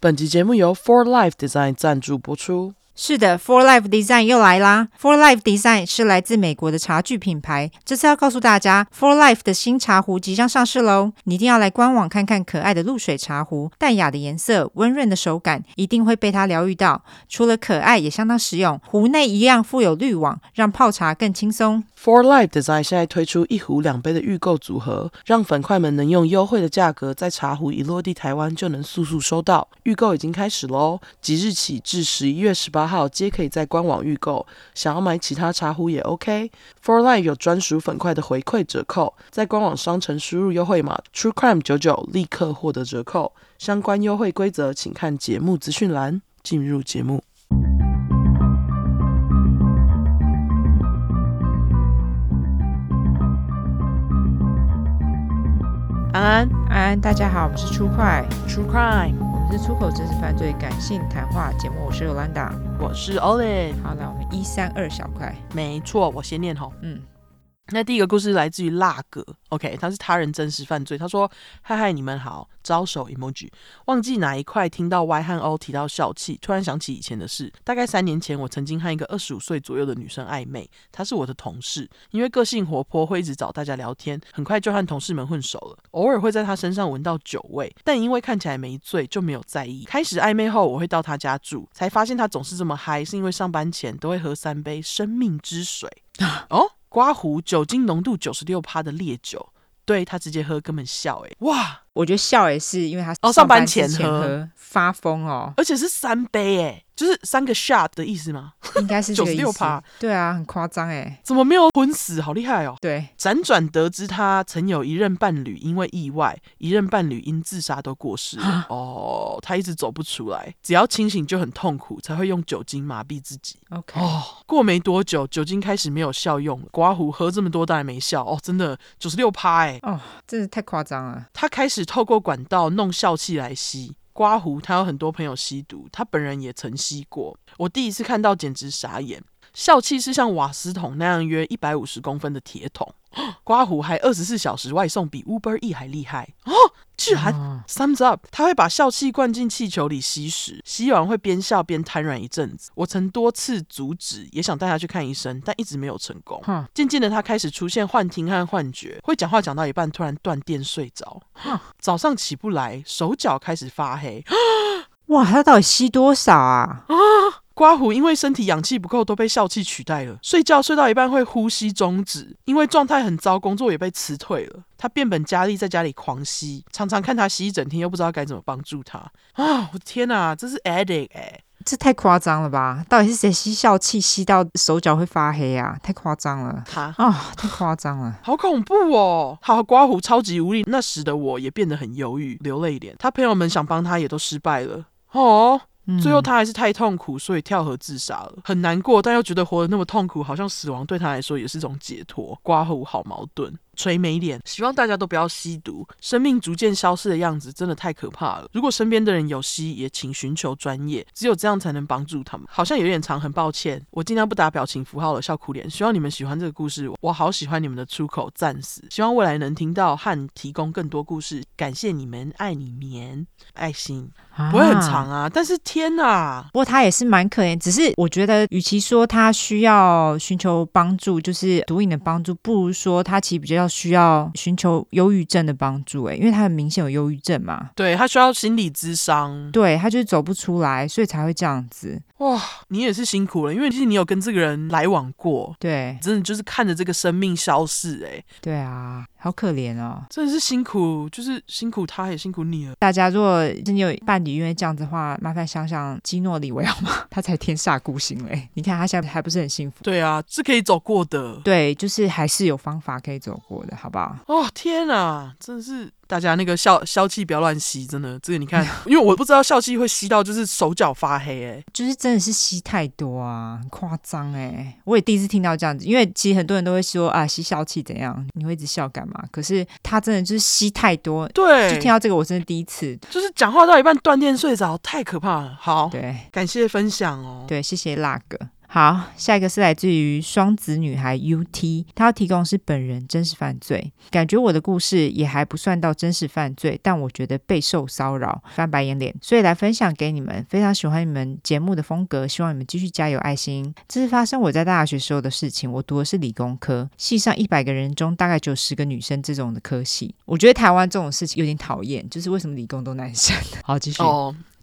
本集节目由 For Life Design 赞助播出。是的，For Life Design 又来啦！For Life Design 是来自美国的茶具品牌。这次要告诉大家，For Life 的新茶壶即将上市喽！你一定要来官网看看可爱的露水茶壶，淡雅的颜色，温润的手感，一定会被它疗愈到。除了可爱，也相当实用。壶内一样附有滤网，让泡茶更轻松。For Life Design 现在推出一壶两杯的预购组合，让粉块们能用优惠的价格，在茶壶一落地台湾就能速速收到。预购已经开始喽，即日起至十一月十八号皆可以在官网预购，想要买其他茶壶也 OK。For Life 有专属粉块的回馈折扣，在官网商城输入优惠码 True Crime 九九，立刻获得折扣。相关优惠规则请看节目资讯栏。进入节目。安安安安，大家好，我们是出快 True Crime。是出口真实犯罪感性谈话节目，我是 Yolanda，我是 Olive。好，那我们一三二小块，没错，我先念吼，嗯。那第一个故事来自于辣哥，OK，他是他人真实犯罪。他说：“嗨嗨，你们好，招手 emoji。忘记哪一块听到 Y 和 O 提到笑气，突然想起以前的事。大概三年前，我曾经和一个二十五岁左右的女生暧昧，她是我的同事，因为个性活泼，会一直找大家聊天，很快就和同事们混熟了。偶尔会在她身上闻到酒味，但因为看起来没醉，就没有在意。开始暧昧后，我会到她家住，才发现她总是这么嗨，是因为上班前都会喝三杯生命之水。哦。”刮胡酒精浓度九十六趴的烈酒，对，他直接喝根本笑哎，哇！我觉得笑也是因为他哦上班前喝发疯哦，而且是三杯哎。就是三个 shot 的意思吗？应该是 九十六趴。对啊，很夸张哎，怎么没有昏死？好厉害哦！对，辗转得知他曾有一任伴侣因为意外，一任伴侣因自杀都过世了。哦，他一直走不出来，只要清醒就很痛苦，才会用酒精麻痹自己。OK，哦，过没多久，酒精开始没有效用了，刮胡喝这么多当然没效哦，真的九十六趴哎，哦，真的太夸张了。他开始透过管道弄笑气来吸。刮胡，他有很多朋友吸毒，他本人也曾吸过。我第一次看到，简直傻眼。笑气是像瓦斯桶那样约一百五十公分的铁桶，刮胡还二十四小时外送，比 Uber E 还厉害哦！居然、啊、Thumbs up，他会把笑气灌进气球里吸食，吸完会边笑边瘫软一阵子。我曾多次阻止，也想带他去看医生，但一直没有成功。渐渐的，他开始出现幻听和幻觉，会讲话讲到一半突然断电睡着，早上起不来，手脚开始发黑。哇，他到底吸多少啊？啊！刮胡因为身体氧气不够，都被笑气取代了。睡觉睡到一半会呼吸中止，因为状态很糟，工作也被辞退了。他变本加厉，在家里狂吸，常常看他吸一整天，又不知道该怎么帮助他。啊！我的天哪，这是 addict 哎、欸，这太夸张了吧？到底是谁吸笑气吸到手脚会发黑啊？太夸张了！他啊，太夸张了，好恐怖哦！好，刮胡超级无力，那时的我也变得很忧郁，流泪脸。他朋友们想帮他，也都失败了。哦。最后他还是太痛苦，所以跳河自杀了。很难过，但又觉得活得那么痛苦，好像死亡对他来说也是种解脱。刮胡好矛盾。垂眉脸，希望大家都不要吸毒。生命逐渐消失的样子真的太可怕了。如果身边的人有吸，也请寻求专业，只有这样才能帮助他们。好像有点长，很抱歉，我尽量不打表情符号了，笑哭脸。希望你们喜欢这个故事，我好喜欢你们的出口，赞死！希望未来能听到和提供更多故事。感谢你们，爱你绵，爱心不会很长啊。但是天呐，不过他也是蛮可怜。只是我觉得，与其说他需要寻求帮助，就是毒瘾的帮助，不如说他其实比较。需要寻求忧郁症的帮助，哎，因为他很明显有忧郁症嘛。对，他需要心理咨商，对，他就是走不出来，所以才会这样子。哇，你也是辛苦了，因为其实你有跟这个人来往过，对，真的就是看着这个生命消逝，哎，对啊，好可怜哦，真的是辛苦，就是辛苦他，也辛苦你了。大家如果真的有伴侣因为这样子的话，麻烦想想基诺里维好吗？他才天煞孤星嘞，你看他现在还不是很幸福？对啊，是可以走过的，对，就是还是有方法可以走过的，好不好？哦，天啊，真的是。大家那个笑笑气不要乱吸，真的，这个你看，因为我不知道笑气会吸到就是手脚发黑，哎，就是真的是吸太多啊，很夸张哎，我也第一次听到这样子，因为其实很多人都会说啊，吸笑气怎样，你会一直笑干嘛？可是他真的就是吸太多，对，就听到这个我真的第一次，就是讲话到一半断电睡着，太可怕了。好，对，感谢分享哦，对，谢谢辣哥。好，下一个是来自于双子女孩 UT，她要提供是本人真实犯罪，感觉我的故事也还不算到真实犯罪，但我觉得备受骚扰，翻白眼脸，所以来分享给你们。非常喜欢你们节目的风格，希望你们继续加油，爱心。这是发生我在大学时候的事情，我读的是理工科，系上一百个人中大概只有十个女生这种的科系，我觉得台湾这种事情有点讨厌，就是为什么理工都男生？好，继续。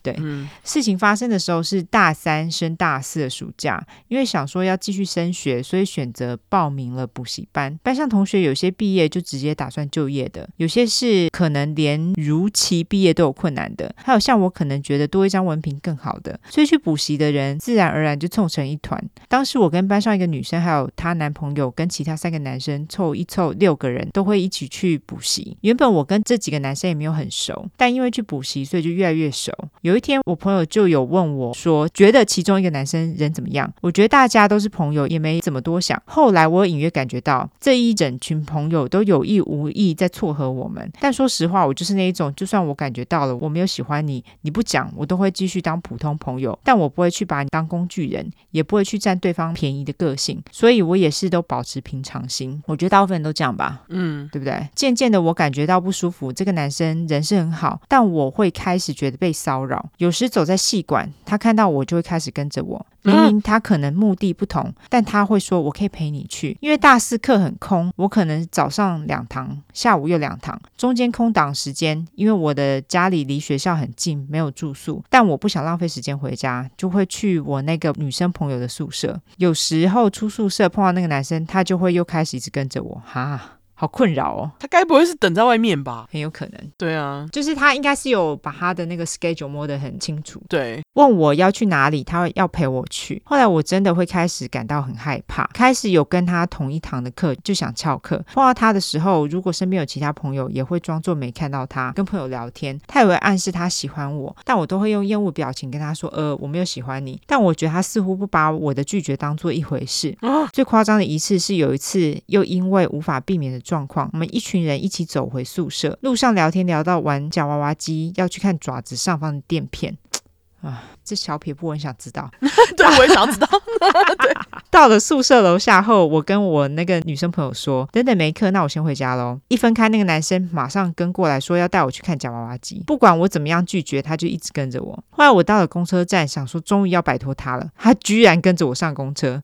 对，嗯、事情发生的时候是大三升大四的暑假，因为想说要继续升学，所以选择报名了补习班。班上同学有些毕业就直接打算就业的，有些是可能连如期毕业都有困难的，还有像我可能觉得多一张文凭更好的，所以去补习的人自然而然就凑成一团。当时我跟班上一个女生，还有她男朋友跟其他三个男生凑一凑六个人，都会一起去补习。原本我跟这几个男生也没有很熟，但因为去补习，所以就越来越熟。有有一天，我朋友就有问我说，觉得其中一个男生人怎么样？我觉得大家都是朋友，也没怎么多想。后来我隐约感觉到，这一整群朋友都有意无意在撮合我们。但说实话，我就是那一种，就算我感觉到了我没有喜欢你，你不讲，我都会继续当普通朋友。但我不会去把你当工具人，也不会去占对方便宜的个性。所以我也是都保持平常心。我觉得大部分人都这样吧，嗯，对不对？渐渐的，我感觉到不舒服。这个男生人是很好，但我会开始觉得被骚扰，有时。走在戏馆，他看到我就会开始跟着我。明明他可能目的不同，但他会说：“我可以陪你去。”因为大四课很空，我可能早上两堂，下午又两堂，中间空档时间，因为我的家里离学校很近，没有住宿，但我不想浪费时间回家，就会去我那个女生朋友的宿舍。有时候出宿舍碰到那个男生，他就会又开始一直跟着我，哈。好困扰哦，他该不会是等在外面吧？很有可能。对啊，就是他应该是有把他的那个 schedule 摸得很清楚。对，问我要去哪里，他会要陪我去。后来我真的会开始感到很害怕，开始有跟他同一堂的课就想翘课。碰到他的时候，如果身边有其他朋友，也会装作没看到他，跟朋友聊天。他也会暗示他喜欢我，但我都会用厌恶表情跟他说：“呃，我没有喜欢你。”但我觉得他似乎不把我的拒绝当做一回事。啊，最夸张的一次是有一次，又因为无法避免的状况，我们一群人一起走回宿舍，路上聊天聊到玩夹娃娃机，要去看爪子上方的垫片。啊，这小撇步我很想知道。对，我也想知道。对，到了宿舍楼下后，我跟我那个女生朋友说：“等等没课，那我先回家喽。”一分开，那个男生马上跟过来说要带我去看夹娃娃机。不管我怎么样拒绝，他就一直跟着我。后来我到了公车站，想说终于要摆脱他了，他居然跟着我上公车。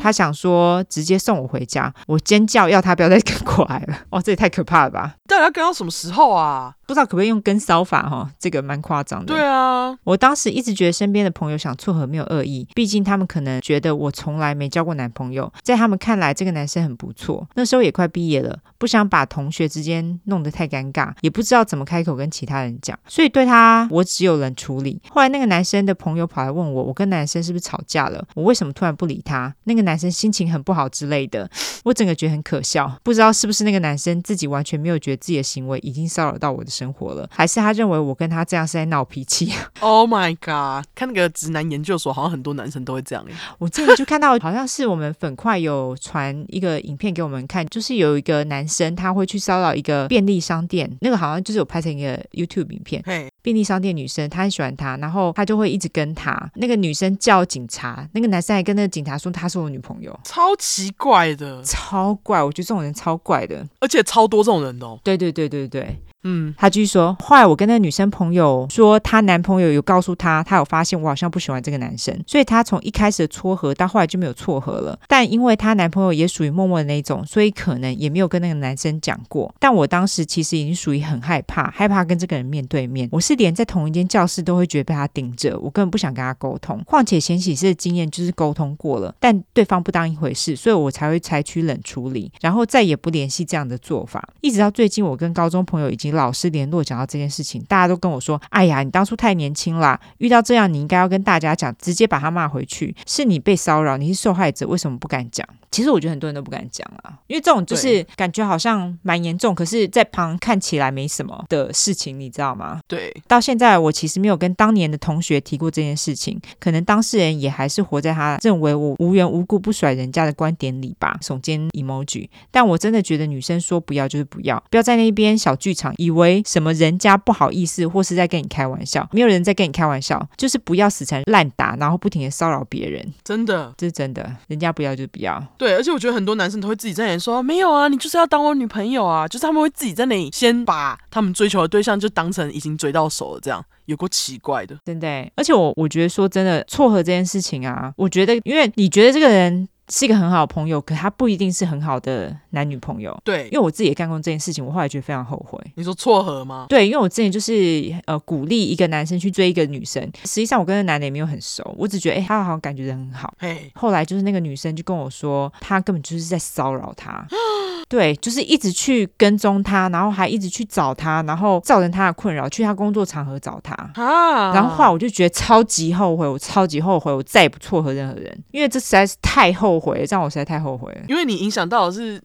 他想说直接送我回家，我尖叫要他不要再跟过来了。哇，这也太可怕了吧！到底要跟到什么时候啊？不知道可不可以用跟骚法哈？这个蛮夸张的。对啊，我当时一直觉得身边的朋友想撮合没有恶意，毕竟他们可能觉得我从来没交过男朋友，在他们看来这个男生很不错。那时候也快毕业了，不想把同学之间弄得太尴尬，也不知道怎么开口跟其他人讲，所以对他我只有冷处理。后来那个男生的朋友跑来问我，我跟男生是不是吵架了？我为什么突然不理他？那个男生心情很不好之类的，我整个觉得很可笑。不知道是不是那个男生自己完全没有觉得自己的行为已经骚扰到我的生活了，还是他认为我跟他这样是在闹脾气？Oh my god！看那个直男研究所，好像很多男生都会这样。我这个就看到 好像是我们粉块有传一个影片给我们看，就是有一个男生他会去骚扰一个便利商店，那个好像就是有拍成一个 YouTube 影片。嘿，便利商店女生，他很喜欢他，然后他就会一直跟他。那个女生叫警察，那个男生还跟那个警察说他是我女朋友，超奇怪的，超怪。我觉得这种人超怪的，而且超多这种人哦。对对对对对。嗯，他继续说，后来我跟那个女生朋友说，她男朋友有告诉她，她有发现我好像不喜欢这个男生，所以她从一开始的撮合到后来就没有撮合了。但因为她男朋友也属于默默的那种，所以可能也没有跟那个男生讲过。但我当时其实已经属于很害怕，害怕跟这个人面对面。我是连在同一间教室都会觉得被他盯着，我根本不想跟他沟通。况且前几次的经验就是沟通过了，但对方不当一回事，所以我才会采取冷处理，然后再也不联系这样的做法。一直到最近，我跟高中朋友已经老师联络，讲到这件事情，大家都跟我说：“哎呀，你当初太年轻啦，遇到这样你应该要跟大家讲，直接把他骂回去。是你被骚扰，你是受害者，为什么不敢讲？”其实我觉得很多人都不敢讲啊，因为这种就是感觉好像蛮严重，可是在旁看起来没什么的事情，你知道吗？对，到现在我其实没有跟当年的同学提过这件事情，可能当事人也还是活在他认为我无缘无故不甩人家的观点里吧，耸肩 emoji。但我真的觉得女生说不要就是不要，不要在那边小剧场以为什么人家不好意思或是在跟你开玩笑，没有人在跟你开玩笑，就是不要死缠烂打，然后不停的骚扰别人。真的，这是真的，人家不要就不要。对，而且我觉得很多男生都会自己在那里说，没有啊，你就是要当我女朋友啊，就是他们会自己在那里先把他们追求的对象就当成已经追到手了，这样有过奇怪的，真的。而且我我觉得说真的，撮合这件事情啊，我觉得因为你觉得这个人。是一个很好的朋友，可他不一定是很好的男女朋友。对，因为我自己也干过这件事情，我后来觉得非常后悔。你说撮合吗？对，因为我之前就是呃鼓励一个男生去追一个女生，实际上我跟那男的也没有很熟，我只觉得哎，他好像感觉很好。嘿，后来就是那个女生就跟我说，他根本就是在骚扰他。对，就是一直去跟踪他，然后还一直去找他，然后造成他的困扰，去他工作场合找他。啊！然后后来我就觉得超级后悔，我超级后悔，我再也不撮合任何人，因为这实在是太后后悔，这样我实在太后悔了。因为你影响到的是。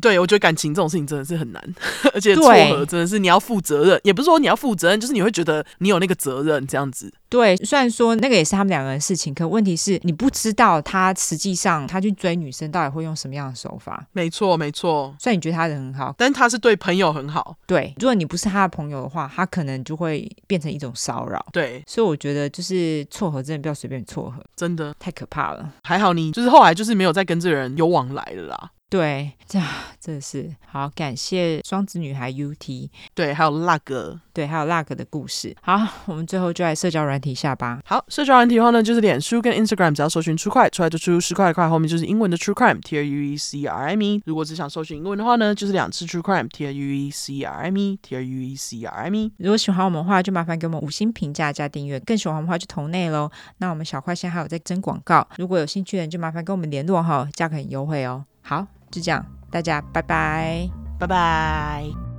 对，我觉得感情这种事情真的是很难，而且撮合真的是你要负责任，也不是说你要负责任，就是你会觉得你有那个责任这样子。对，虽然说那个也是他们两个人的事情，可问题是你不知道他实际上他去追女生到底会用什么样的手法。没错，没错。虽然你觉得他人很好，但他是对朋友很好。对，如果你不是他的朋友的话，他可能就会变成一种骚扰。对，所以我觉得就是撮合真的不要随便撮合，真的太可怕了。还好你就是后来就是没有再跟这个人有往来了啦。对，这 真的是好，感谢双子女孩 UT，对，还有那个，对，还有那个的故事。好，我们最后就来社交软体下吧。好，社交软体的话呢，就是脸书跟 Instagram，只要搜寻 True Crime 出来就出十块的块，后面就是英文的 True Crime，T R U E C R M E。如果只想搜寻英文的话呢，就是两次 True Crime，T R U E C R M E，T R U E C R M E。如果喜欢我们的话，就麻烦给我们五星评价加订阅。更喜欢我们的话，就投内喽。那我们小块现在还有在征广告，如果有兴趣的人就麻烦跟我们联络哈，价格很优惠哦。好，就这样。大家拜拜，拜拜。